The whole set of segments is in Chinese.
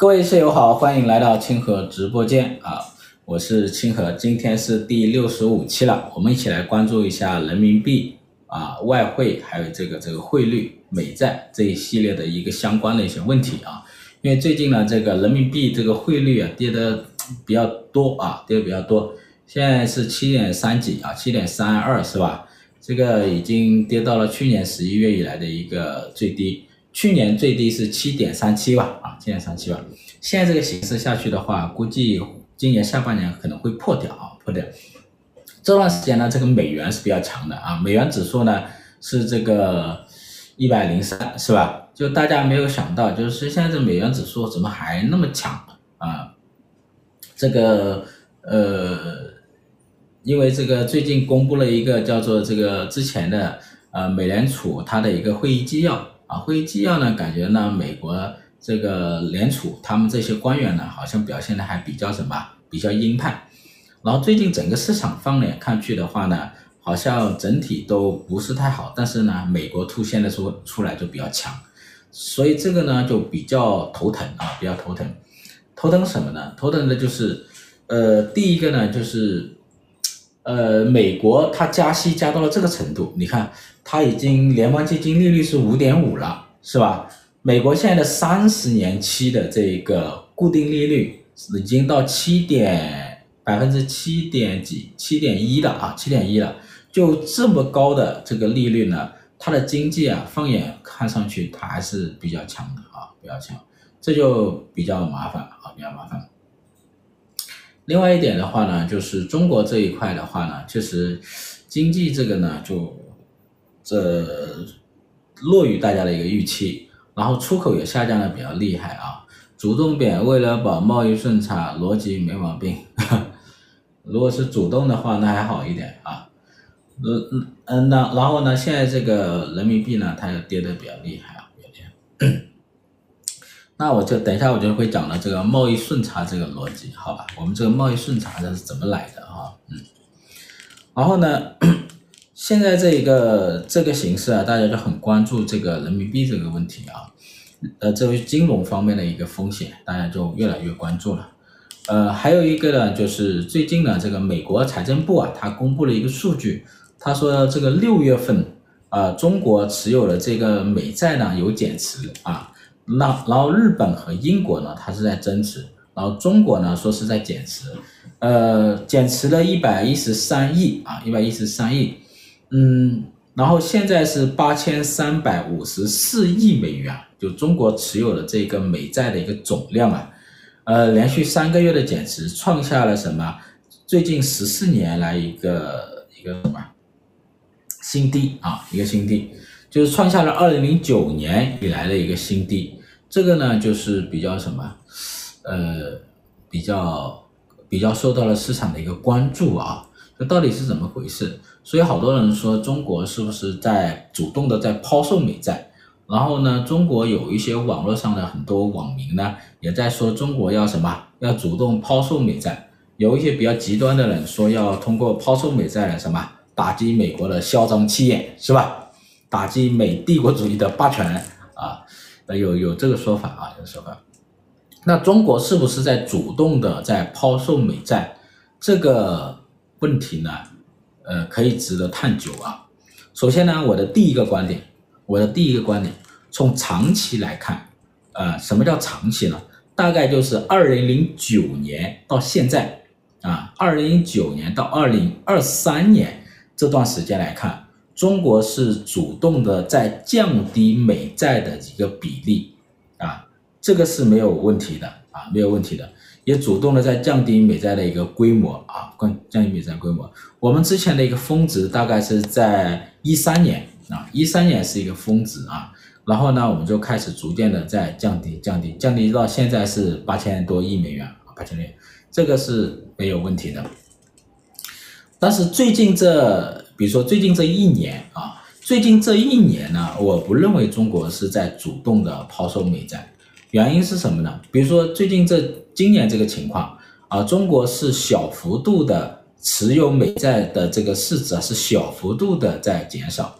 各位室友好，欢迎来到清河直播间啊，我是清河，今天是第六十五期了，我们一起来关注一下人民币啊、外汇还有这个这个汇率、美债这一系列的一个相关的一些问题啊，因为最近呢，这个人民币这个汇率啊跌的比较多啊，跌的比较多，现在是七点三几啊，七点三二是吧？这个已经跌到了去年十一月以来的一个最低。去年最低是七点三七吧，啊，七点三七吧。现在这个形势下去的话，估计今年下半年可能会破掉啊，破掉。这段时间呢，这个美元是比较强的啊，美元指数呢是这个一百零三，是吧？就大家没有想到，就是现在这美元指数怎么还那么强啊？这个呃，因为这个最近公布了一个叫做这个之前的呃美联储它的一个会议纪要。啊，会议纪要呢，感觉呢，美国这个联储他们这些官员呢，好像表现的还比较什么，比较鹰派。然后最近整个市场方面看去的话呢，好像整体都不是太好，但是呢，美国出现的出出来就比较强，所以这个呢就比较头疼啊，比较头疼。头疼什么呢？头疼的就是，呃，第一个呢就是，呃，美国它加息加到了这个程度，你看。它已经联邦基金利率是五点五了，是吧？美国现在的三十年期的这个固定利率已经到七点百分之七点几七点一了啊，七点一了。就这么高的这个利率呢，它的经济啊，放眼看上去它还是比较强的啊，比较强，这就比较麻烦啊，比较麻烦。另外一点的话呢，就是中国这一块的话呢，确实经济这个呢就。这落于大家的一个预期，然后出口也下降的比较厉害啊。主动贬为了保贸易顺差，逻辑没毛病。如果是主动的话，那还好一点啊。嗯嗯嗯，那然后呢，现在这个人民币呢，它又跌得比较厉害啊，比较厉害。那我就等一下我就会讲到这个贸易顺差这个逻辑，好吧？我们这个贸易顺差这是怎么来的啊？嗯，然后呢？现在这一个这个形势啊，大家就很关注这个人民币这个问题啊，呃，这为金融方面的一个风险，大家就越来越关注了。呃，还有一个呢，就是最近呢，这个美国财政部啊，它公布了一个数据，他说这个六月份啊，中国持有的这个美债呢有减持啊，那然后日本和英国呢，它是在增持，然后中国呢说是在减持，呃，减持了一百一十三亿啊，一百一十三亿。嗯，然后现在是八千三百五十四亿美元，就中国持有的这个美债的一个总量啊，呃，连续三个月的减持，创下了什么？最近十四年来一个一个什么新低啊？一个新低，就是创下了二零零九年以来的一个新低。这个呢，就是比较什么？呃，比较比较受到了市场的一个关注啊。这到底是怎么回事？所以好多人说中国是不是在主动的在抛售美债？然后呢，中国有一些网络上的很多网民呢，也在说中国要什么？要主动抛售美债。有一些比较极端的人说要通过抛售美债来什么？打击美国的嚣张气焰，是吧？打击美帝国主义的霸权！有有这个说法啊，有说法。那中国是不是在主动的在抛售美债？这个？问题呢，呃，可以值得探究啊。首先呢，我的第一个观点，我的第一个观点，从长期来看，呃，什么叫长期呢？大概就是二零零九年到现在啊，二零零九年到二零二三年这段时间来看，中国是主动的在降低美债的一个比例啊，这个是没有问题的啊，没有问题的。也主动的在降低美债的一个规模啊，降降低美债规模。我们之前的一个峰值大概是在一三年啊，一三年是一个峰值啊，然后呢，我们就开始逐渐的在降低，降低，降低到现在是八千多亿美元啊，八千亿，这个是没有问题的。但是最近这，比如说最近这一年啊，最近这一年呢，我不认为中国是在主动的抛售美债。原因是什么呢？比如说最近这今年这个情况啊，中国是小幅度的持有美债的这个市值啊，是小幅度的在减少。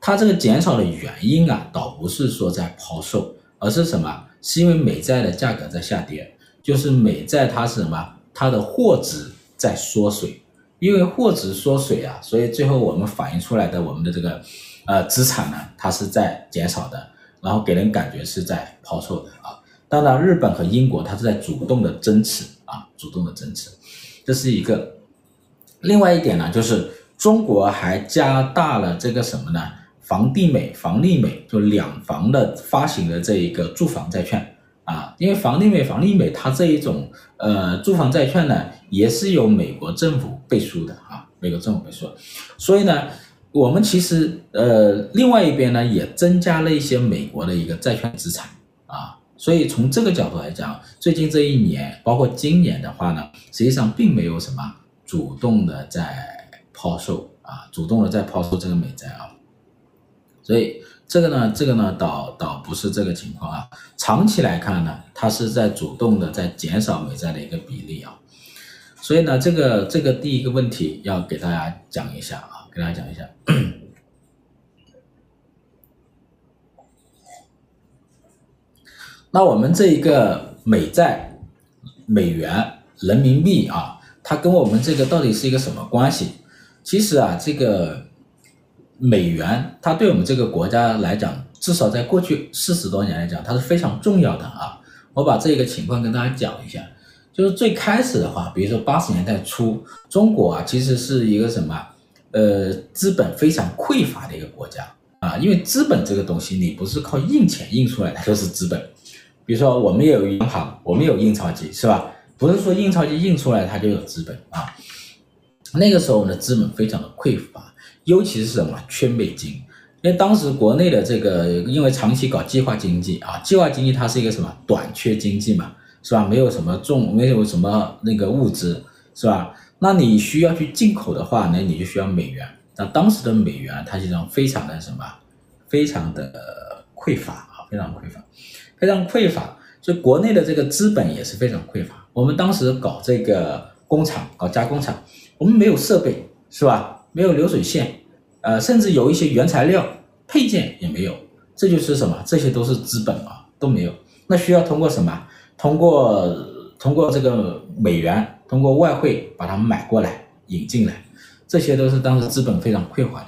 它这个减少的原因啊，倒不是说在抛售，而是什么？是因为美债的价格在下跌，就是美债它是什么？它的货值在缩水，因为货值缩水啊，所以最后我们反映出来的我们的这个呃资产呢，它是在减少的，然后给人感觉是在抛售的啊。当然，日本和英国它是在主动的增持啊，主动的增持，这是一个。另外一点呢，就是中国还加大了这个什么呢？房地美、房利美就两房的发行的这一个住房债券啊，因为房地美、房利美它这一种呃住房债券呢，也是由美国政府背书的啊，美国政府背书，所以呢，我们其实呃另外一边呢也增加了一些美国的一个债券资产啊，所以从这个角度来讲，最近这一年包括今年的话呢，实际上并没有什么主动的在抛售啊，主动的在抛售这个美债啊。所以这个呢，这个呢，倒倒不是这个情况啊。长期来看呢，它是在主动的在减少美债的一个比例啊。所以呢，这个这个第一个问题要给大家讲一下啊，给大家讲一下。那我们这一个美债、美元、人民币啊，它跟我们这个到底是一个什么关系？其实啊，这个。美元，它对我们这个国家来讲，至少在过去四十多年来讲，它是非常重要的啊。我把这个情况跟大家讲一下，就是最开始的话，比如说八十年代初，中国啊，其实是一个什么，呃，资本非常匮乏的一个国家啊。因为资本这个东西，你不是靠印钱印出来的，就是资本。比如说，我们也有银行，我们有印钞机，是吧？不是说印钞机印出来它就有资本啊。那个时候，呢资本非常的匮乏。尤其是什么缺美金，因为当时国内的这个，因为长期搞计划经济啊，计划经济它是一个什么短缺经济嘛，是吧？没有什么重，没有什么那个物资，是吧？那你需要去进口的话，那你就需要美元。那当时的美元它实际上非常的什么，非常的匮乏啊，非常匮乏，非常匮乏。所以国内的这个资本也是非常匮乏。我们当时搞这个工厂，搞加工厂，我们没有设备，是吧？没有流水线，呃，甚至有一些原材料配件也没有，这就是什么？这些都是资本啊，都没有。那需要通过什么？通过通过这个美元，通过外汇把它们买过来引进来，这些都是当时资本非常匮乏的。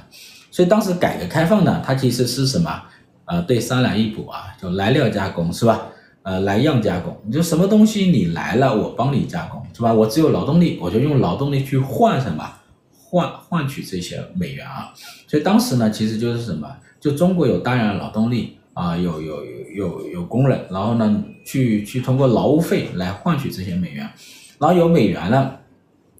所以当时改革开放呢，它其实是什么？呃，对三来一补啊，就来料加工是吧？呃，来样加工，你就什么东西你来了，我帮你加工是吧？我只有劳动力，我就用劳动力去换什么？换换取这些美元啊，所以当时呢，其实就是什么，就中国有大量的劳动力啊，有有有有有工人，然后呢，去去通过劳务费来换取这些美元，然后有美元了，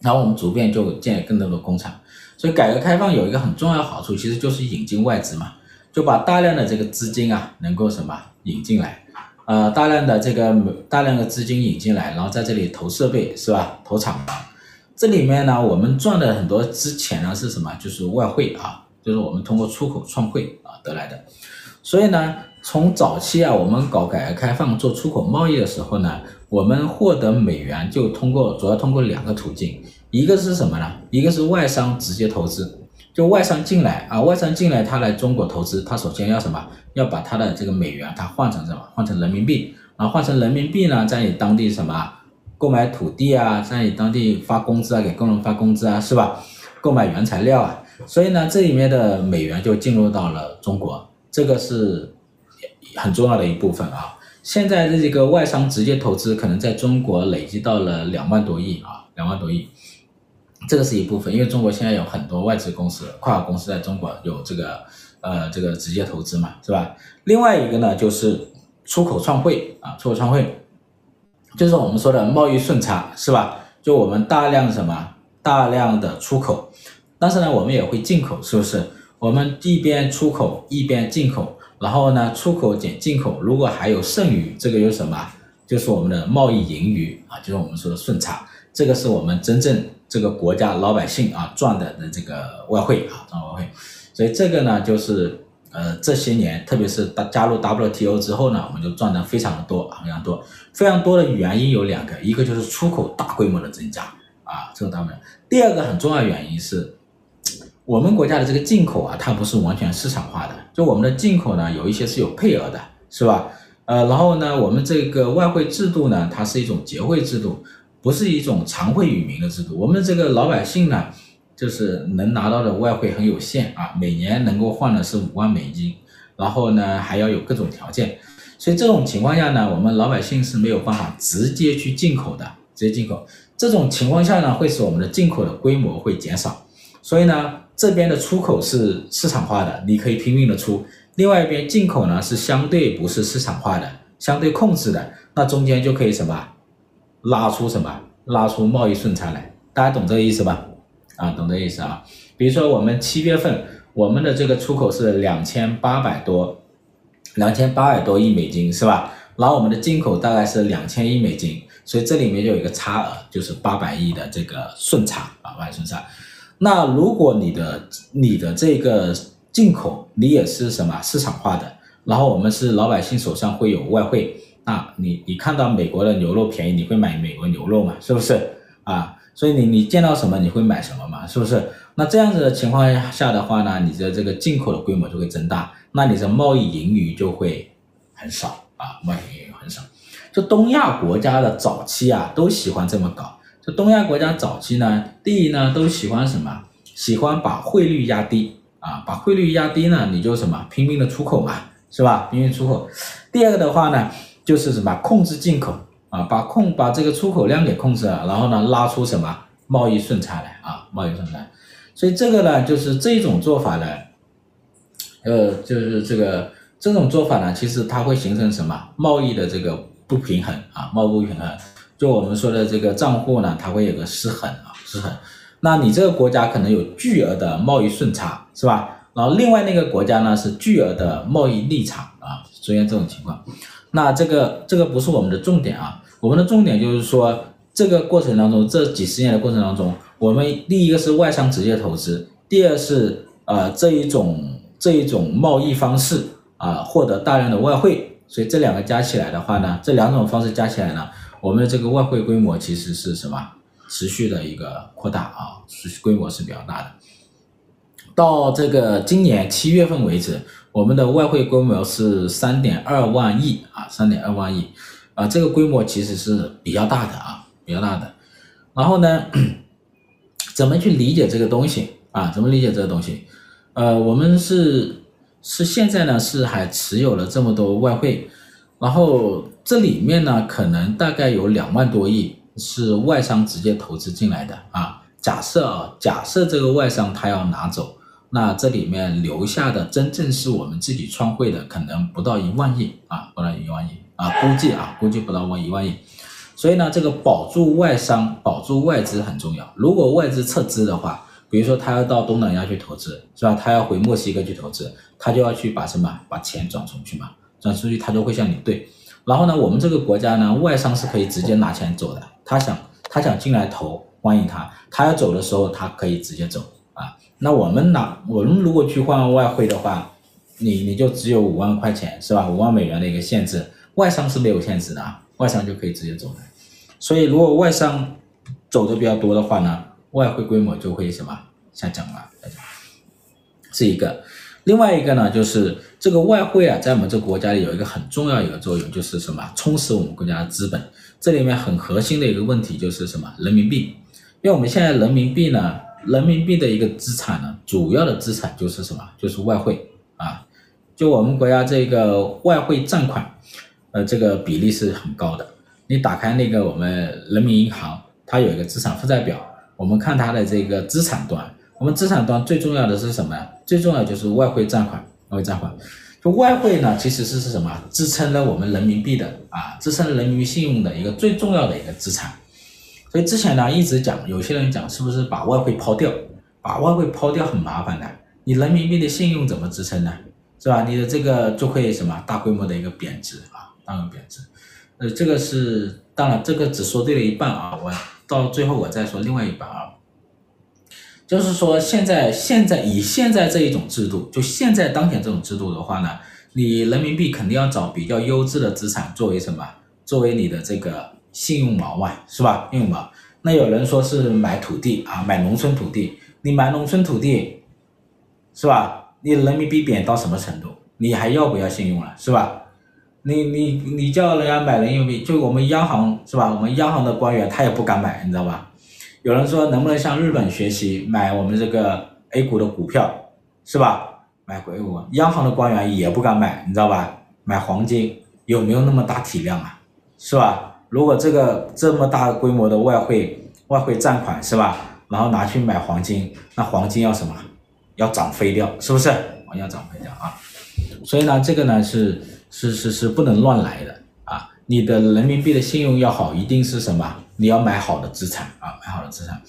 然后我们逐渐就建更多的工厂。所以改革开放有一个很重要的好处，其实就是引进外资嘛，就把大量的这个资金啊，能够什么引进来，呃，大量的这个大量的资金引进来，然后在这里投设备是吧，投厂房。这里面呢，我们赚的很多之前呢是什么？就是外汇啊，就是我们通过出口创汇啊得来的。所以呢，从早期啊，我们搞改革开放做出口贸易的时候呢，我们获得美元就通过主要通过两个途径，一个是什么呢？一个是外商直接投资，就外商进来啊，外商进来他来中国投资，他首先要什么？要把他的这个美元他换成什么？换成人民币，然后换成人民币呢，在你当地什么？购买土地啊，在你当地发工资啊，给工人发工资啊，是吧？购买原材料啊，所以呢，这里面的美元就进入到了中国，这个是很重要的一部分啊。现在的这个外商直接投资可能在中国累积到了两万多亿啊，两万多亿，这个是一部分，因为中国现在有很多外资公司、跨国公司在中国有这个呃这个直接投资嘛，是吧？另外一个呢，就是出口创汇啊，出口创汇。就是我们说的贸易顺差是吧？就我们大量什么大量的出口，但是呢，我们也会进口，是不是？我们一边出口一边进口，然后呢，出口减进口，如果还有剩余，这个有什么？就是我们的贸易盈余啊，就是我们说的顺差，这个是我们真正这个国家老百姓啊赚的的这个外汇啊赚外汇，所以这个呢就是。呃，这些年，特别是加加入 WTO 之后呢，我们就赚的非常的多，非常多，非常多的原因有两个，一个就是出口大规模的增加啊，这个当然。第二个很重要原因是，我们国家的这个进口啊，它不是完全市场化的，就我们的进口呢，有一些是有配额的，是吧？呃，然后呢，我们这个外汇制度呢，它是一种结汇制度，不是一种常汇与民的制度。我们这个老百姓呢，就是能拿到的外汇很有限啊，每年能够换的是五万美金，然后呢还要有各种条件，所以这种情况下呢，我们老百姓是没有办法直接去进口的，直接进口。这种情况下呢，会使我们的进口的规模会减少，所以呢，这边的出口是市场化的，你可以拼命的出。另外一边进口呢是相对不是市场化的，相对控制的，那中间就可以什么拉出什么拉出贸易顺差来，大家懂这个意思吧？啊，懂这意思啊。比如说我们七月份我们的这个出口是两千八百多，两千八百多亿美金是吧？然后我们的进口大概是两千亿美金，所以这里面就有一个差额，就是八百亿的这个顺差啊，外顺差。那如果你的你的这个进口你也是什么市场化的，然后我们是老百姓手上会有外汇，那你你看到美国的牛肉便宜，你会买美国牛肉嘛？是不是啊？所以你你见到什么你会买什么嘛？是不是？那这样子的情况下的话呢，你的这个进口的规模就会增大，那你的贸易盈余就会很少啊，贸易盈余很少。就东亚国家的早期啊，都喜欢这么搞。就东亚国家早期呢，第一呢都喜欢什么？喜欢把汇率压低。啊，把汇率压低呢，你就什么拼命的出口嘛，是吧？拼命出口。第二个的话呢，就是什么控制进口啊，把控把这个出口量给控制了，然后呢拉出什么贸易顺差来啊，贸易顺差。所以这个呢，就是这种做法呢，呃，就是这个这种做法呢，其实它会形成什么贸易的这个不平衡啊，贸易不平衡。就我们说的这个账户呢，它会有个失衡啊，失衡。那你这个国家可能有巨额的贸易顺差，是吧？然后另外那个国家呢是巨额的贸易逆差啊，出现这种情况。那这个这个不是我们的重点啊，我们的重点就是说这个过程当中，这几十年的过程当中，我们第一个是外商直接投资，第二是呃这一种这一种贸易方式啊获得大量的外汇，所以这两个加起来的话呢，这两种方式加起来呢，我们的这个外汇规模其实是什么？持续的一个扩大啊，持续规模是比较大的。到这个今年七月份为止，我们的外汇规模是三点二万亿啊，三点二万亿啊，这个规模其实是比较大的啊，比较大的。然后呢，怎么去理解这个东西啊？怎么理解这个东西？呃，我们是是现在呢是还持有了这么多外汇，然后这里面呢可能大概有两万多亿。是外商直接投资进来的啊，假设啊，假设这个外商他要拿走，那这里面留下的真正是我们自己创汇的，可能不到一万亿啊，不到一万亿啊，估计啊，估计不到万一万亿。所以呢，这个保住外商、保住外资很重要。如果外资撤资的话，比如说他要到东南亚去投资，是吧？他要回墨西哥去投资，他就要去把什么？把钱转出去嘛，转出去他就会向你兑。然后呢，我们这个国家呢，外商是可以直接拿钱走的。他想他想进来投，欢迎他。他要走的时候，他可以直接走啊。那我们拿我们如果去换外汇的话，你你就只有五万块钱是吧？五万美元的一个限制，外商是没有限制的啊，外商就可以直接走的。所以如果外商走的比较多的话呢，外汇规模就会什么下降了，下降是一个。另外一个呢，就是这个外汇啊，在我们这个国家里有一个很重要一个作用，就是什么？充实我们国家的资本。这里面很核心的一个问题就是什么？人民币。因为我们现在人民币呢，人民币的一个资产呢，主要的资产就是什么？就是外汇啊。就我们国家这个外汇占款，呃，这个比例是很高的。你打开那个我们人民银行，它有一个资产负债表，我们看它的这个资产端。我们资产端最重要的是什么？最重要就是外汇占款，外汇占款。就外汇呢，其实是是什么？支撑了我们人民币的啊，支撑了人民币信用的一个最重要的一个资产。所以之前呢，一直讲，有些人讲是不是把外汇抛掉？把外汇抛掉很麻烦的，你人民币的信用怎么支撑呢？是吧？你的这个就会什么大规模的一个贬值啊，大规模贬值。呃，这个是当然，这个只说对了一半啊，我到最后我再说另外一半啊。就是说，现在现在以现在这一种制度，就现在当前这种制度的话呢，你人民币肯定要找比较优质的资产作为什么？作为你的这个信用锚啊，是吧？信用锚。那有人说是买土地啊，买农村土地。你买农村土地，是吧？你人民币贬到什么程度？你还要不要信用了，是吧？你你你叫人家买人民币，就我们央行是吧？我们央行的官员他也不敢买，你知道吧？有人说能不能向日本学习买我们这个 A 股的股票，是吧？买 A 股，央行的官员也不敢买，你知道吧？买黄金有没有那么大体量啊？是吧？如果这个这么大规模的外汇外汇占款是吧？然后拿去买黄金，那黄金要什么？要涨飞掉，是不是？要涨飞掉啊！所以呢，这个呢是是是是不能乱来的啊！你的人民币的信用要好，一定是什么？你要买好的资产啊，买好的资产。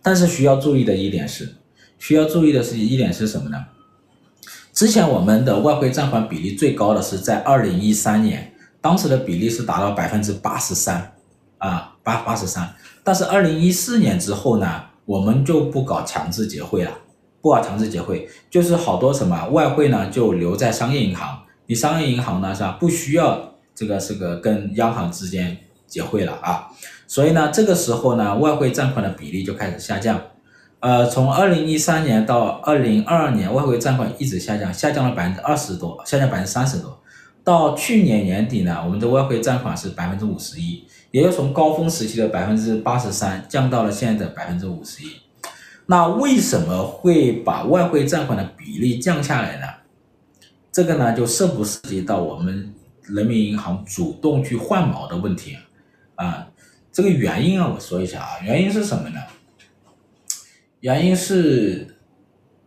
但是需要注意的一点是，需要注意的是一点是什么呢？之前我们的外汇占款比例最高的是在二零一三年，当时的比例是达到百分之八十三啊，八八十三。但是二零一四年之后呢，我们就不搞强制结汇了，不搞强制结汇，就是好多什么外汇呢就留在商业银行，你商业银行呢是吧，不需要这个这个跟央行之间结汇了啊，所以呢这个时候呢外汇占款的比例就开始下降。呃，从二零一三年到二零二二年，外汇占款一直下降，下降了百分之二十多，下降百分之三十多。到去年年底呢，我们的外汇占款是百分之五十一，也就从高峰时期的百分之八十三降到了现在的百分之五十一。那为什么会把外汇占款的比例降下来呢？这个呢，就涉不涉及到我们人民银行主动去换毛的问题啊？啊，这个原因啊，我说一下啊，原因是什么呢？原因是，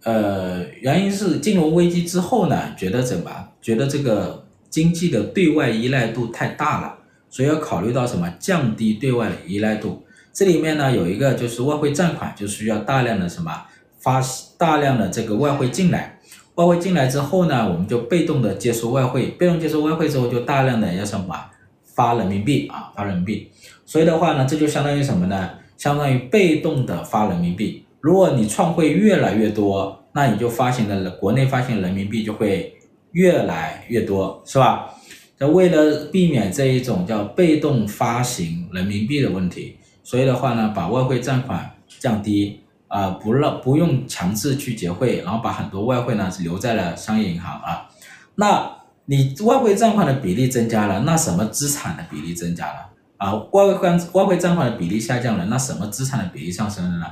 呃，原因是金融危机之后呢，觉得怎么？觉得这个经济的对外依赖度太大了，所以要考虑到什么？降低对外的依赖度。这里面呢，有一个就是外汇占款就需要大量的什么？发大量的这个外汇进来，外汇进来之后呢，我们就被动的接收外汇，被动接收外汇之后就大量的要什么？发人民币啊，发人民币。所以的话呢，这就相当于什么呢？相当于被动的发人民币。如果你创汇越来越多，那你就发行的国内发行人民币就会越来越多，是吧？那为了避免这一种叫被动发行人民币的问题，所以的话呢，把外汇占款降低啊，不让不用强制去结汇，然后把很多外汇呢留在了商业银行啊。那你外汇占款的比例增加了，那什么资产的比例增加了啊？外汇占外汇占款的比例下降了，那什么资产的比例上升了呢？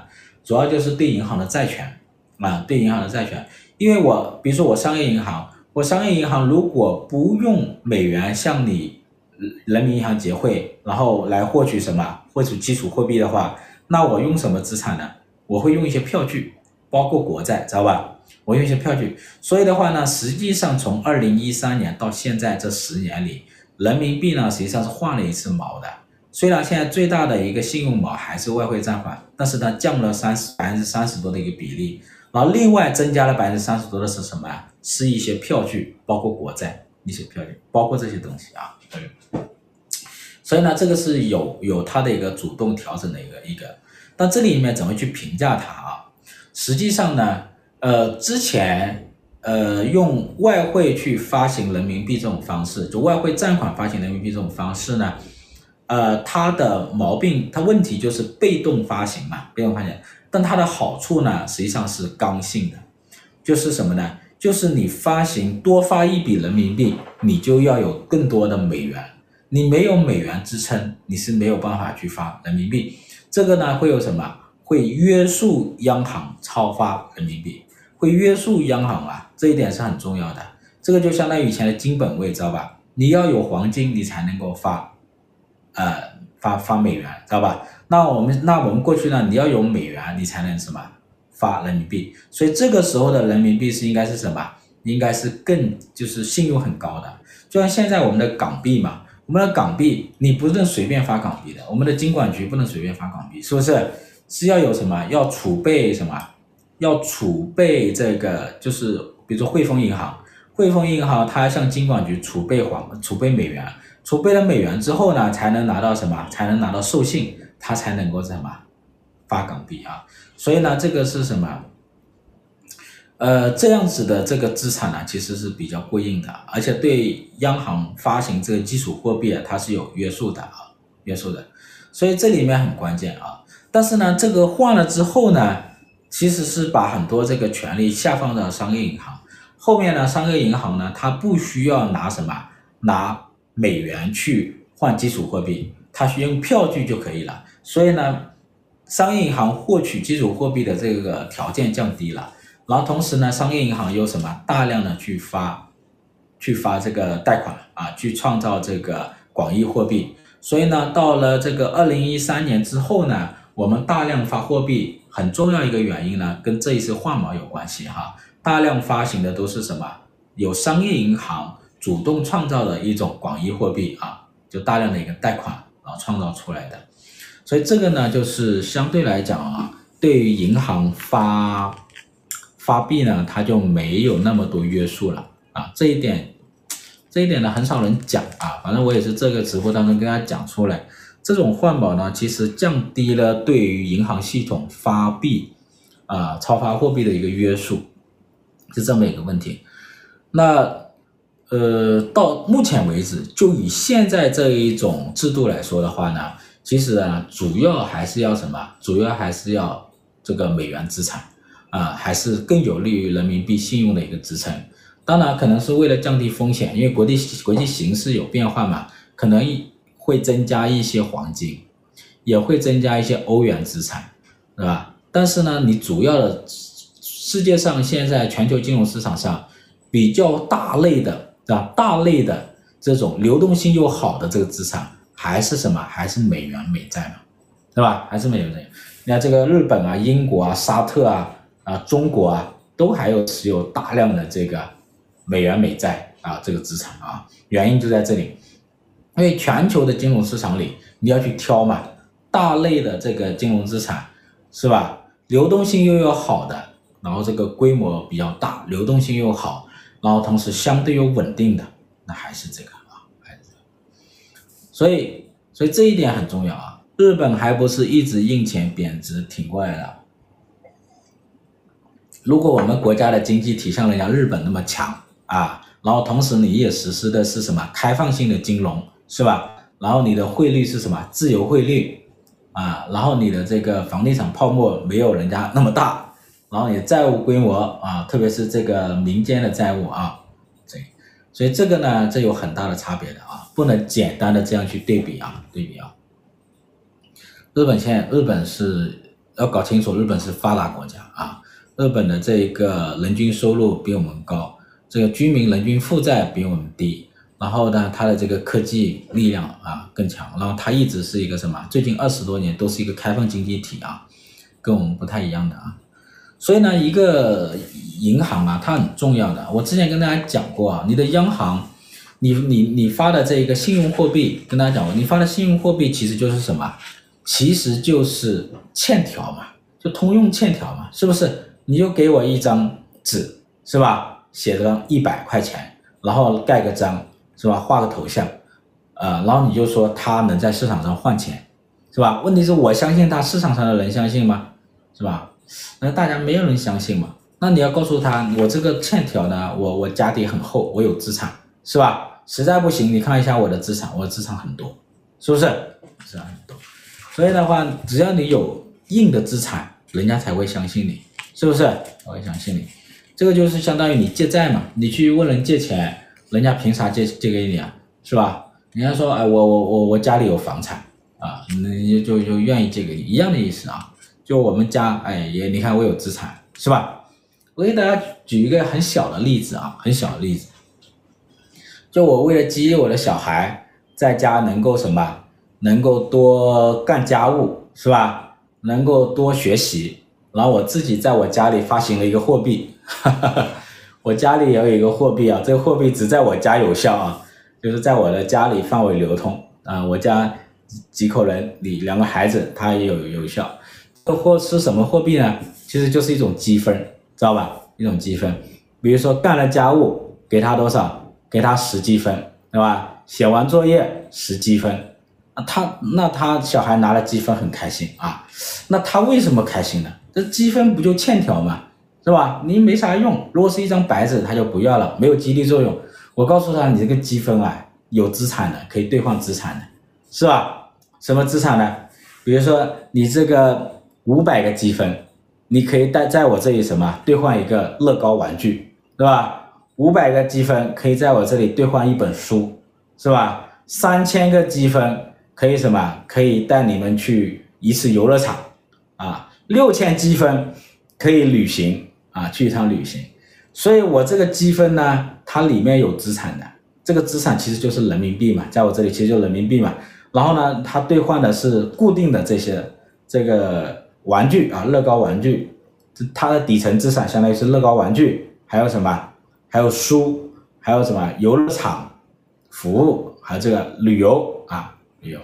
主要就是对银行的债权啊，对银行的债权，因为我比如说我商业银行，我商业银行如果不用美元向你人民银行结汇，然后来获取什么获取基础货币的话，那我用什么资产呢？我会用一些票据，包括国债，知道吧？我用一些票据，所以的话呢，实际上从二零一三年到现在这十年里，人民币呢实际上是换了一次毛的。虽然现在最大的一个信用毛还是外汇占款，但是呢降了三十百分之三十多的一个比例，然后另外增加了百分之三十多的是什么？是一些票据，包括国债一些票据，包括这些东西啊。对。所以呢，这个是有有它的一个主动调整的一个一个，但这里面怎么去评价它？实际上呢，呃，之前呃用外汇去发行人民币这种方式，就外汇占款发行人民币这种方式呢。呃，它的毛病，它问题就是被动发行嘛，被动发行。但它的好处呢，实际上是刚性的，就是什么呢？就是你发行多发一笔人民币，你就要有更多的美元，你没有美元支撑，你是没有办法去发人民币。这个呢，会有什么？会约束央行超发人民币，会约束央行啊，这一点是很重要的。这个就相当于以前的金本位，知道吧？你要有黄金，你才能够发。呃，发发美元，知道吧？那我们那我们过去呢，你要有美元，你才能什么发人民币。所以这个时候的人民币是应该是什么？应该是更就是信用很高的。就像现在我们的港币嘛，我们的港币你不能随便发港币的，我们的金管局不能随便发港币，是不是？是要有什么？要储备什么？要储备这个，就是比如说汇丰银行，汇丰银行它要向金管局储备黄储备美元。储备了美元之后呢，才能拿到什么？才能拿到授信，它才能够什么发港币啊？所以呢，这个是什么？呃，这样子的这个资产呢，其实是比较过硬的，而且对央行发行这个基础货币啊，它是有约束的啊，约束的。所以这里面很关键啊。但是呢，这个换了之后呢，其实是把很多这个权利下放到商业银行后面呢，商业银行呢，它不需要拿什么拿。美元去换基础货币，它是用票据就可以了。所以呢，商业银行获取基础货币的这个条件降低了。然后同时呢，商业银行又什么大量的去发，去发这个贷款啊，去创造这个广义货币。所以呢，到了这个二零一三年之后呢，我们大量发货币很重要一个原因呢，跟这一次换毛有关系哈。大量发行的都是什么？有商业银行主动创造的一种广义货币啊，就大量的一个贷款啊创造出来的。所以这个呢，就是相对来讲啊，对于银行发。发币呢，它就没有那么多约束了啊，这一点，这一点呢，很少人讲啊。反正我也是这个直播当中跟大家讲出来，这种换保呢，其实降低了对于银行系统发币啊、超发货币的一个约束，是这么一个问题。那呃，到目前为止，就以现在这一种制度来说的话呢，其实啊，主要还是要什么？主要还是要这个美元资产。啊，还是更有利于人民币信用的一个支撑。当然，可能是为了降低风险，因为国际国际形势有变化嘛，可能会增加一些黄金，也会增加一些欧元资产，对吧？但是呢，你主要的世界上现在全球金融市场上比较大类的，对吧？大类的这种流动性又好的这个资产，还是什么？还是美元美债嘛，对吧？还是美元美债。你看这个日本啊、英国啊、沙特啊。啊，中国啊，都还有持有大量的这个美元美债啊，这个资产啊，原因就在这里，因为全球的金融市场里，你要去挑嘛，大类的这个金融资产是吧？流动性又要好的，然后这个规模比较大，流动性又好，然后同时相对又稳定的，那还是这个啊，还是这个。所以，所以这一点很重要啊。日本还不是一直印钱贬值挺过来的。如果我们国家的经济体像人家日本那么强啊，然后同时你也实施的是什么开放性的金融，是吧？然后你的汇率是什么自由汇率啊？然后你的这个房地产泡沫没有人家那么大，然后你的债务规模啊，特别是这个民间的债务啊，这所以这个呢，这有很大的差别的啊，不能简单的这样去对比啊，对比啊。日本现在日本是要搞清楚，日本是发达国家啊。日本的这个人均收入比我们高，这个居民人均负债比我们低，然后呢，它的这个科技力量啊更强，然后它一直是一个什么？最近二十多年都是一个开放经济体啊，跟我们不太一样的啊。所以呢，一个银行啊，它很重要的。我之前跟大家讲过啊，你的央行，你你你发的这个信用货币，跟大家讲过，你发的信用货币其实就是什么？其实就是欠条嘛，就通用欠条嘛，是不是？你就给我一张纸，是吧？写着一百块钱，然后盖个章，是吧？画个头像，呃，然后你就说他能在市场上换钱，是吧？问题是我相信他，市场上的人相信吗？是吧？那大家没有人相信嘛？那你要告诉他，我这个欠条呢，我我家底很厚，我有资产，是吧？实在不行，你看一下我的资产，我的资产很多，是不是？是很多，所以的话，只要你有硬的资产，人家才会相信你。是不是？我也相信你，这个就是相当于你借债嘛，你去问人借钱，人家凭啥借借给你啊？是吧？人家说，哎，我我我我家里有房产啊，那就就愿意借给你，一样的意思啊。就我们家，哎，也你看我有资产，是吧？我给大家举一个很小的例子啊，很小的例子，就我为了激励我的小孩在家能够什么，能够多干家务，是吧？能够多学习。然后我自己在我家里发行了一个货币，哈哈哈，我家里也有一个货币啊，这个货币只在我家有效啊，就是在我的家里范围流通啊，我家几口人里两个孩子他也有有效。这货是什么货币呢？其实就是一种积分，知道吧？一种积分，比如说干了家务给他多少？给他十积分，对吧？写完作业十积分。啊，他那他小孩拿了积分很开心啊，那他为什么开心呢？这积分不就欠条吗？是吧？你没啥用，如果是一张白纸，他就不要了，没有激励作用。我告诉他，你这个积分啊，有资产的，可以兑换资产的，是吧？什么资产呢？比如说你这个五百个积分，你可以带在我这里什么兑换一个乐高玩具，对吧？五百个积分可以在我这里兑换一本书。是吧？三千个积分可以什么？可以带你们去一次游乐场啊，六千积分可以旅行啊，去一趟旅行。所以我这个积分呢，它里面有资产的，这个资产其实就是人民币嘛，在我这里其实就人民币嘛。然后呢，它兑换的是固定的这些这个玩具啊，乐高玩具，它的底层资产相当于是乐高玩具，还有什么？还有书，还有什么？游乐场服务，还有这个旅游啊，旅游。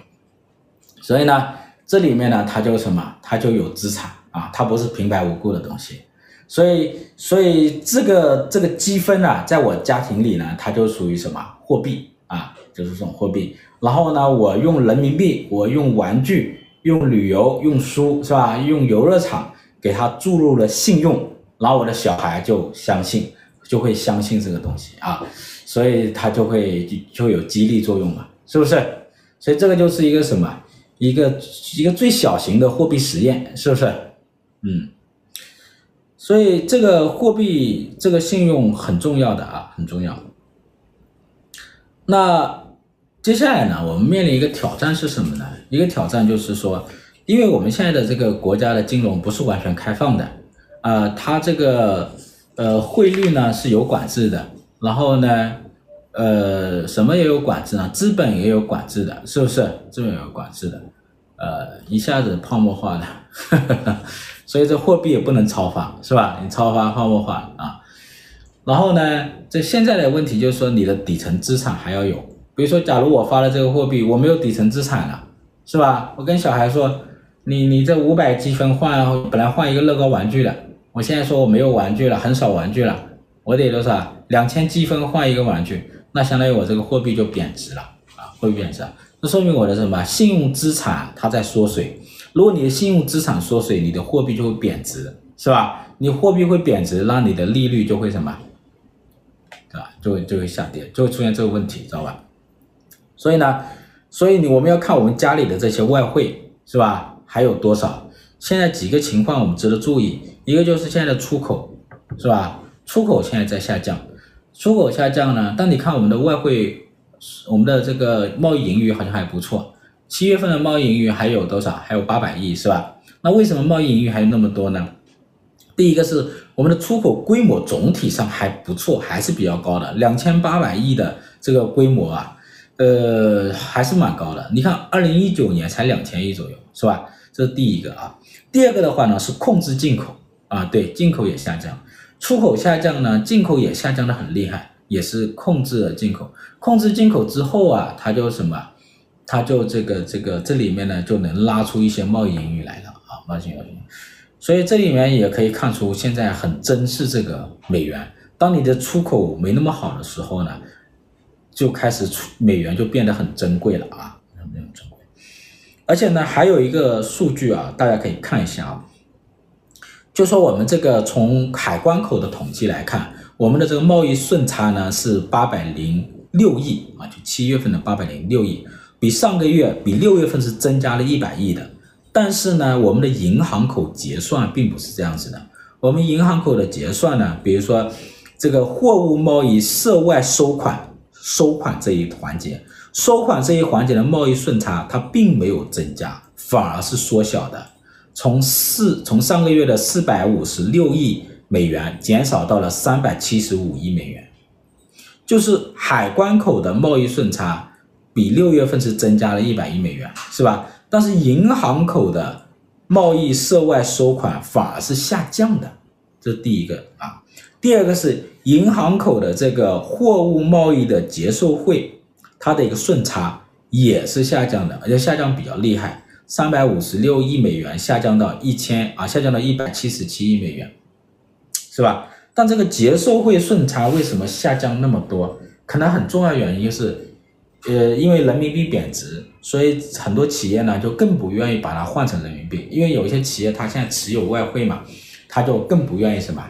所以呢，这里面呢，它就什么？它就有资产啊，它不是平白无故的东西。所以，所以这个这个积分啊，在我家庭里呢，它就属于什么？货币啊，就是这种货币。然后呢，我用人民币，我用玩具，用旅游，用书，是吧？用游乐场给他注入了信用，然后我的小孩就相信，就会相信这个东西啊，所以他就会就就有激励作用嘛，是不是？所以这个就是一个什么？一个一个最小型的货币实验，是不是？嗯。所以这个货币，这个信用很重要的啊，很重要。那接下来呢，我们面临一个挑战是什么呢？一个挑战就是说，因为我们现在的这个国家的金融不是完全开放的，呃，它这个呃汇率呢是有管制的，然后呢，呃，什么也有管制呢？资本也有管制的，是不是？资本也有管制的，呃，一下子泡沫化了。所以这货币也不能超发，是吧？你超发泡沫化啊。然后呢，这现在的问题就是说，你的底层资产还要有。比如说，假如我发了这个货币，我没有底层资产了，是吧？我跟小孩说，你你这五百积分换，本来换一个乐高玩具的，我现在说我没有玩具了，很少玩具了，我得多少？两千积分换一个玩具，那相当于我这个货币就贬值了啊，会贬值。这说明我的什么？信用资产它在缩水。如果你的信用资产缩水，你的货币就会贬值，是吧？你货币会贬值，那你的利率就会什么？啊？就会就会下跌，就会出现这个问题，知道吧？所以呢，所以你我们要看我们家里的这些外汇，是吧？还有多少？现在几个情况我们值得注意，一个就是现在的出口，是吧？出口现在在下降，出口下降呢，但你看我们的外汇，我们的这个贸易盈余好像还不错。七月份的贸易盈余还有多少？还有八百亿，是吧？那为什么贸易盈余还有那么多呢？第一个是我们的出口规模总体上还不错，还是比较高的，两千八百亿的这个规模啊，呃，还是蛮高的。你看，二零一九年才两千亿左右，是吧？这是第一个啊。第二个的话呢，是控制进口啊，对，进口也下降，出口下降呢，进口也下降的很厉害，也是控制了进口。控制进口之后啊，它就什么？它就这个这个这里面呢，就能拉出一些贸易盈余来了啊，贸易盈余。所以这里面也可以看出，现在很珍视这个美元。当你的出口没那么好的时候呢，就开始出美元就变得很珍贵了啊，很珍贵。而且呢，还有一个数据啊，大家可以看一下啊，就说我们这个从海关口的统计来看，我们的这个贸易顺差呢是八百零六亿啊，就七月份的八百零六亿。比上个月，比六月份是增加了一百亿的，但是呢，我们的银行口结算并不是这样子的。我们银行口的结算呢，比如说这个货物贸易涉外收款收款这一环节，收款这一环节的贸易顺差它并没有增加，反而是缩小的，从四从上个月的四百五十六亿美元减少到了三百七十五亿美元，就是海关口的贸易顺差。比六月份是增加了一百亿美元，是吧？但是银行口的贸易涉外收款反而是下降的，这是第一个啊。第二个是银行口的这个货物贸易的结售汇，它的一个顺差也是下降的，而且下降比较厉害，三百五十六亿美元下降到一千啊，下降到一百七十七亿美元，是吧？但这个结售汇顺差为什么下降那么多？可能很重要原因是。呃，因为人民币贬值，所以很多企业呢就更不愿意把它换成人民币，因为有一些企业它现在持有外汇嘛，它就更不愿意什么，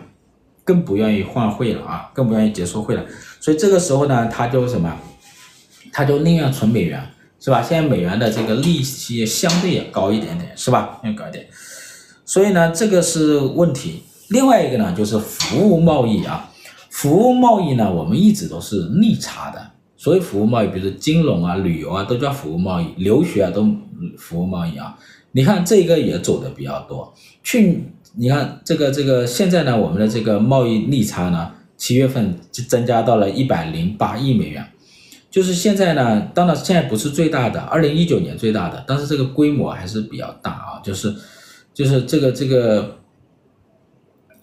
更不愿意换汇了啊，更不愿意结售汇了，所以这个时候呢，它就什么，它就宁愿存美元，是吧？现在美元的这个利息相对也高一点点，是吧？要高一点，所以呢，这个是问题。另外一个呢，就是服务贸易啊，服务贸易呢，我们一直都是逆差的。所有服务贸易，比如说金融啊、旅游啊，都叫服务贸易，留学啊都服务贸易啊。你看这个也走的比较多。去，你看这个这个现在呢，我们的这个贸易逆差呢，七月份就增加到了一百零八亿美元。就是现在呢，当然现在不是最大的，二零一九年最大的，但是这个规模还是比较大啊。就是就是这个这个，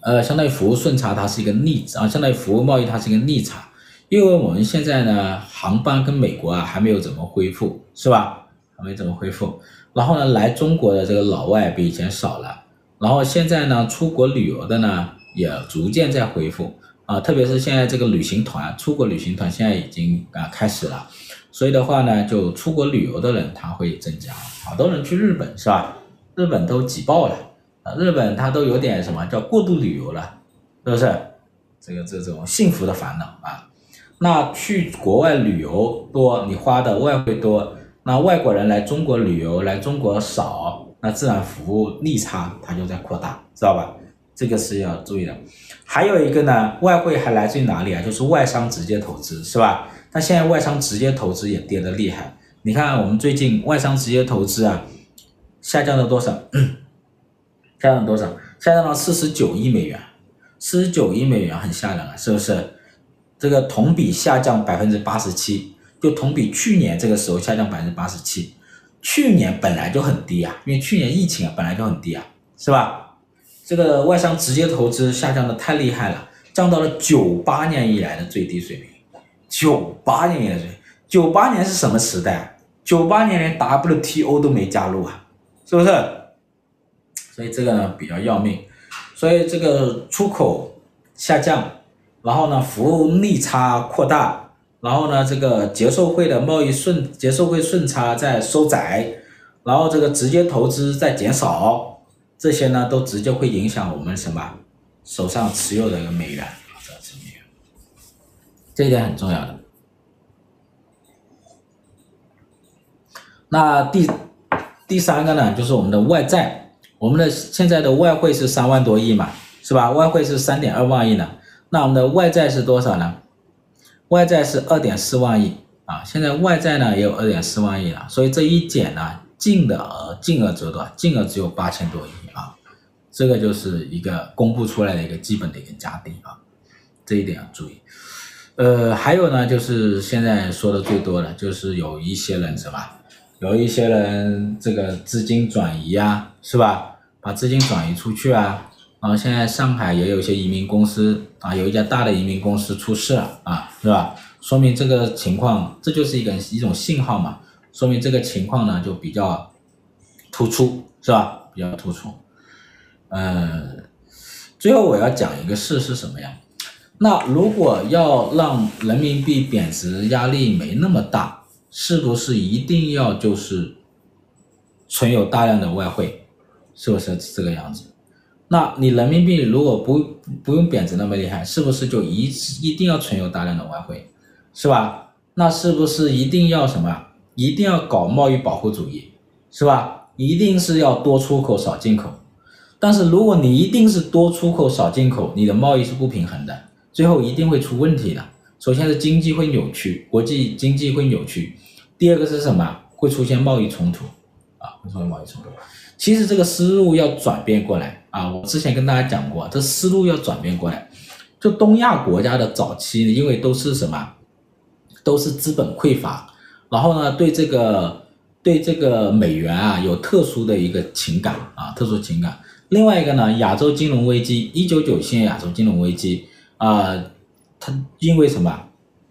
呃，相当于服务顺差它是一个逆啊，相当于服务贸易它是一个逆差。因为我们现在呢，航班跟美国啊还没有怎么恢复，是吧？还没怎么恢复。然后呢，来中国的这个老外比以前少了。然后现在呢，出国旅游的呢也逐渐在恢复啊，特别是现在这个旅行团，出国旅行团现在已经啊开始了。所以的话呢，就出国旅游的人他会增加，好多人去日本，是吧？日本都挤爆了，日本它都有点什么叫过度旅游了，是不是？这个这种幸福的烦恼啊。那去国外旅游多，你花的外汇多，那外国人来中国旅游来中国少，那自然服务逆差它就在扩大，知道吧？这个是要注意的。还有一个呢，外汇还来自于哪里啊？就是外商直接投资，是吧？那现在外商直接投资也跌得厉害。你看我们最近外商直接投资啊，下降了多少？下降了多少？下降了四十九亿美元，四十九亿美元很吓人啊，是不是？这个同比下降百分之八十七，就同比去年这个时候下降百分之八十七。去年本来就很低啊，因为去年疫情啊本来就很低啊，是吧？这个外商直接投资下降的太厉害了，降到了九八年以来的最低水平。九八年以来的最，九八年是什么时代？九八年连 WTO 都没加入啊，是不是？所以这个呢比较要命，所以这个出口下降。然后呢，服务逆差扩大，然后呢，这个结售汇的贸易顺结售汇顺差在收窄，然后这个直接投资在减少，这些呢都直接会影响我们什么手上持有的一个美元，这美元，这一点很重要的。那第第三个呢，就是我们的外债，我们的现在的外汇是三万多亿嘛，是吧？外汇是三点二万亿呢。那我们的外债是多少呢？外债是二点四万亿啊，现在外债呢也有二点四万亿了，所以这一减呢，净的额净额只有多少？净额只有八千多亿啊，这个就是一个公布出来的一个基本的一个家底啊，这一点要注意。呃，还有呢，就是现在说的最多的，就是有一些人是吧？有一些人这个资金转移啊，是吧？把资金转移出去啊。然后现在上海也有一些移民公司啊，有一家大的移民公司出事了啊，是吧？说明这个情况，这就是一个一种信号嘛，说明这个情况呢就比较突出，是吧？比较突出。呃，最后我要讲一个事是什么呀？那如果要让人民币贬值压力没那么大，是不是一定要就是存有大量的外汇？是不是这个样子？那你人民币如果不不用贬值那么厉害，是不是就一一定要存有大量的外汇，是吧？那是不是一定要什么？一定要搞贸易保护主义，是吧？一定是要多出口少进口。但是如果你一定是多出口少进口，你的贸易是不平衡的，最后一定会出问题的。首先是经济会扭曲，国际经济会扭曲。第二个是什么？会出现贸易冲突，啊，会出现贸易冲突。其实这个思路要转变过来啊！我之前跟大家讲过，这思路要转变过来。就东亚国家的早期，因为都是什么，都是资本匮乏，然后呢，对这个对这个美元啊有特殊的一个情感啊，特殊情感。另外一个呢，亚洲金融危机，一九九七年亚洲金融危机啊，它因为什么？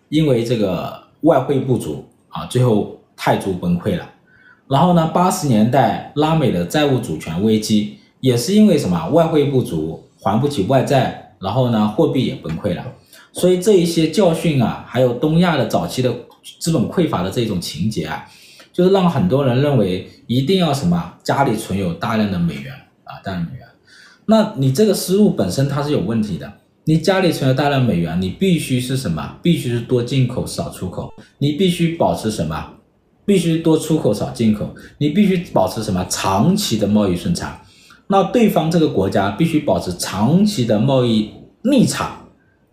因为这个外汇不足啊，最后泰铢崩溃了。然后呢，八十年代拉美的债务主权危机也是因为什么？外汇不足，还不起外债，然后呢，货币也崩溃了。所以这一些教训啊，还有东亚的早期的资本匮乏的这种情节啊，就是让很多人认为一定要什么？家里存有大量的美元啊，大量美元。那你这个思路本身它是有问题的。你家里存了大量美元，你必须是什么？必须是多进口少出口，你必须保持什么？必须多出口少进口，你必须保持什么长期的贸易顺差，那对方这个国家必须保持长期的贸易逆差，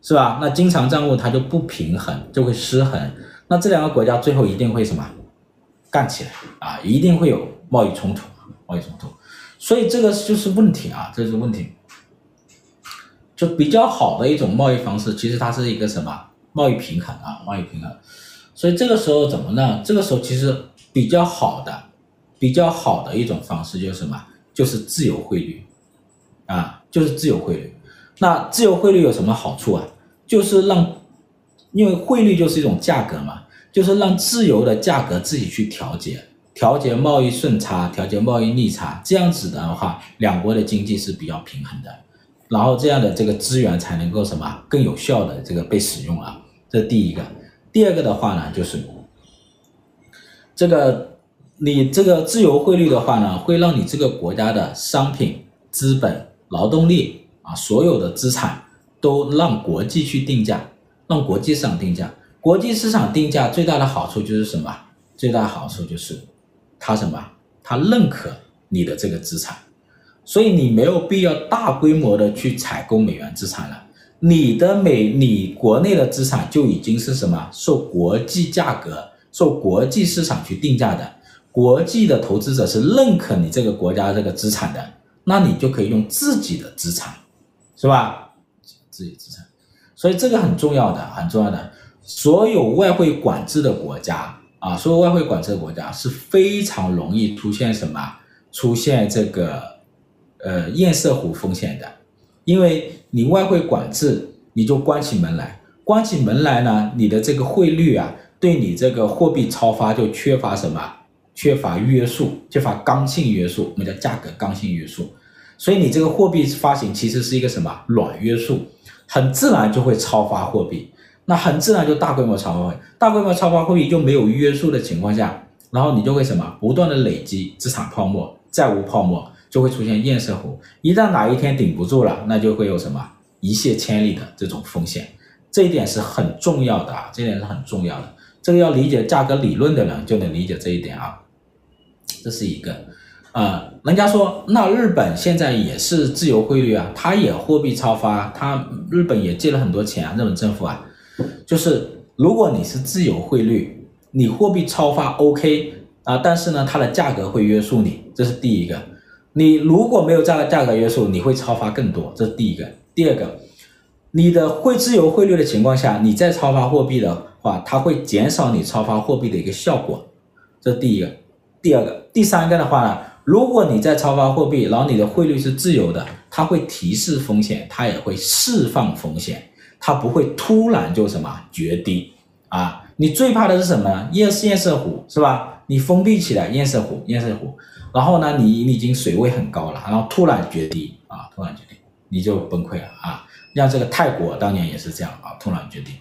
是吧？那经常账务它就不平衡，就会失衡。那这两个国家最后一定会什么干起来啊？一定会有贸易冲突，贸易冲突。所以这个就是问题啊，这是问题。就比较好的一种贸易方式，其实它是一个什么贸易平衡啊，贸易平衡。所以这个时候怎么呢？这个时候其实比较好的、比较好的一种方式就是什么？就是自由汇率啊，就是自由汇率。那自由汇率有什么好处啊？就是让，因为汇率就是一种价格嘛，就是让自由的价格自己去调节，调节贸易顺差，调节贸易逆差，这样子的话，两国的经济是比较平衡的。然后这样的这个资源才能够什么更有效的这个被使用啊，这第一个。第二个的话呢，就是这个你这个自由汇率的话呢，会让你这个国家的商品、资本、劳动力啊，所有的资产都让国际去定价，让国际市场定价。国际市场定价最大的好处就是什么？最大的好处就是它什么？它认可你的这个资产。所以你没有必要大规模的去采购美元资产了，你的美你国内的资产就已经是什么受国际价格、受国际市场去定价的，国际的投资者是认可你这个国家这个资产的，那你就可以用自己的资产，是吧？自己资产，所以这个很重要的，很重要的，所有外汇管制的国家啊，所有外汇管制的国家是非常容易出现什么？出现这个。呃，堰塞湖风险的，因为你外汇管制，你就关起门来，关起门来呢，你的这个汇率啊，对你这个货币超发就缺乏什么？缺乏约束，缺乏刚性约束，我们叫价格刚性约束。所以你这个货币发行其实是一个什么？软约束，很自然就会超发货币，那很自然就大规模超发，大规模超发货币就没有约束的情况下，然后你就会什么？不断的累积资产泡沫、债务泡沫。就会出现堰塞湖，一旦哪一天顶不住了，那就会有什么一泻千里的这种风险，这一点是很重要的啊，这一点是很重要的。这个要理解价格理论的人就能理解这一点啊，这是一个啊、呃。人家说那日本现在也是自由汇率啊，它也货币超发，它日本也借了很多钱啊，日本政府啊，就是如果你是自由汇率，你货币超发 OK 啊，但是呢，它的价格会约束你，这是第一个。你如果没有这样的价格约束，你会超发更多，这是第一个。第二个，你的会自由汇率的情况下，你再超发货币的话，它会减少你超发货币的一个效果，这是第一个。第二个，第三个的话呢，如果你在超发货币，然后你的汇率是自由的，它会提示风险，它也会释放风险，它不会突然就什么决堤啊。你最怕的是什么呢？堰堰塞湖是吧？你封闭起来，堰塞湖，堰塞湖。然后呢，你你已经水位很高了，然后突然决堤啊，突然决堤，你就崩溃了啊！像这个泰国当年也是这样啊，突然决堤。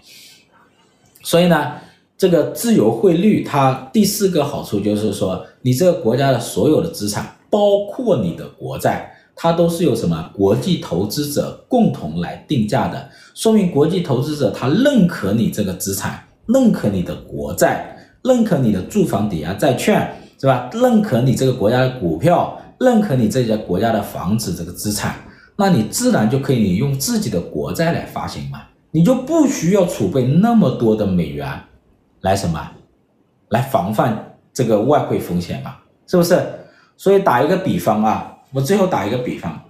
所以呢，这个自由汇率它第四个好处就是说，你这个国家的所有的资产，包括你的国债，它都是由什么国际投资者共同来定价的，说明国际投资者他认可你这个资产，认可你的国债，认可你的住房抵押债券。是吧？认可你这个国家的股票，认可你这家国家的房子这个资产，那你自然就可以用自己的国债来发行嘛，你就不需要储备那么多的美元来什么，来防范这个外汇风险嘛，是不是？所以打一个比方啊，我最后打一个比方，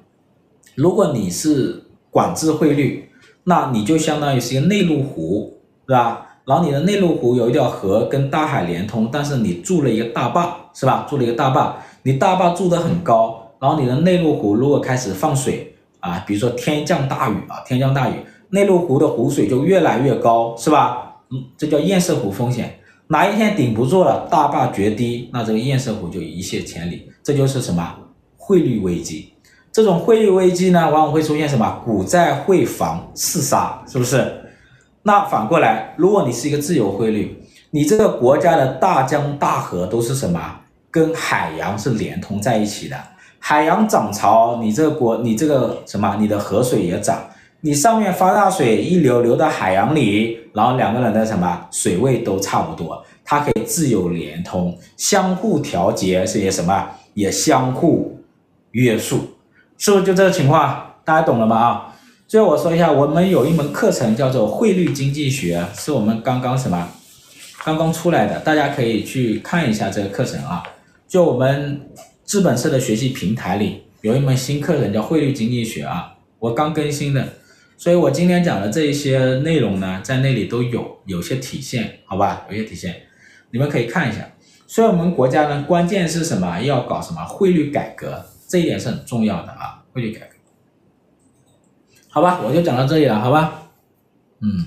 如果你是管制汇率，那你就相当于是一个内陆湖，是吧？然后你的内陆湖有一条河跟大海连通，但是你筑了一个大坝，是吧？筑了一个大坝，你大坝筑得很高，然后你的内陆湖如果开始放水啊，比如说天降大雨啊，天降大雨，内陆湖的湖水就越来越高，是吧？嗯，这叫堰塞湖风险。哪一天顶不住了，大坝决堤，那这个堰塞湖就一泻千里，这就是什么？汇率危机。这种汇率危机呢，往往会出现什么？股债汇防四杀，是不是？那反过来，如果你是一个自由汇率，你这个国家的大江大河都是什么？跟海洋是连通在一起的。海洋涨潮，你这个国，你这个什么？你的河水也涨。你上面发大水，一流流到海洋里，然后两个人的什么水位都差不多，它可以自由连通，相互调节，这些什么也相互约束，是不是就这个情况？大家懂了吗？啊？最后我说一下，我们有一门课程叫做汇率经济学，是我们刚刚什么刚刚出来的，大家可以去看一下这个课程啊。就我们资本社的学习平台里有一门新课程叫汇率经济学啊，我刚更新的，所以我今天讲的这一些内容呢，在那里都有有些体现，好吧？有些体现，你们可以看一下。所以我们国家呢，关键是什么？要搞什么汇率改革，这一点是很重要的啊，汇率改。好吧，我就讲到这里了，好吧？嗯。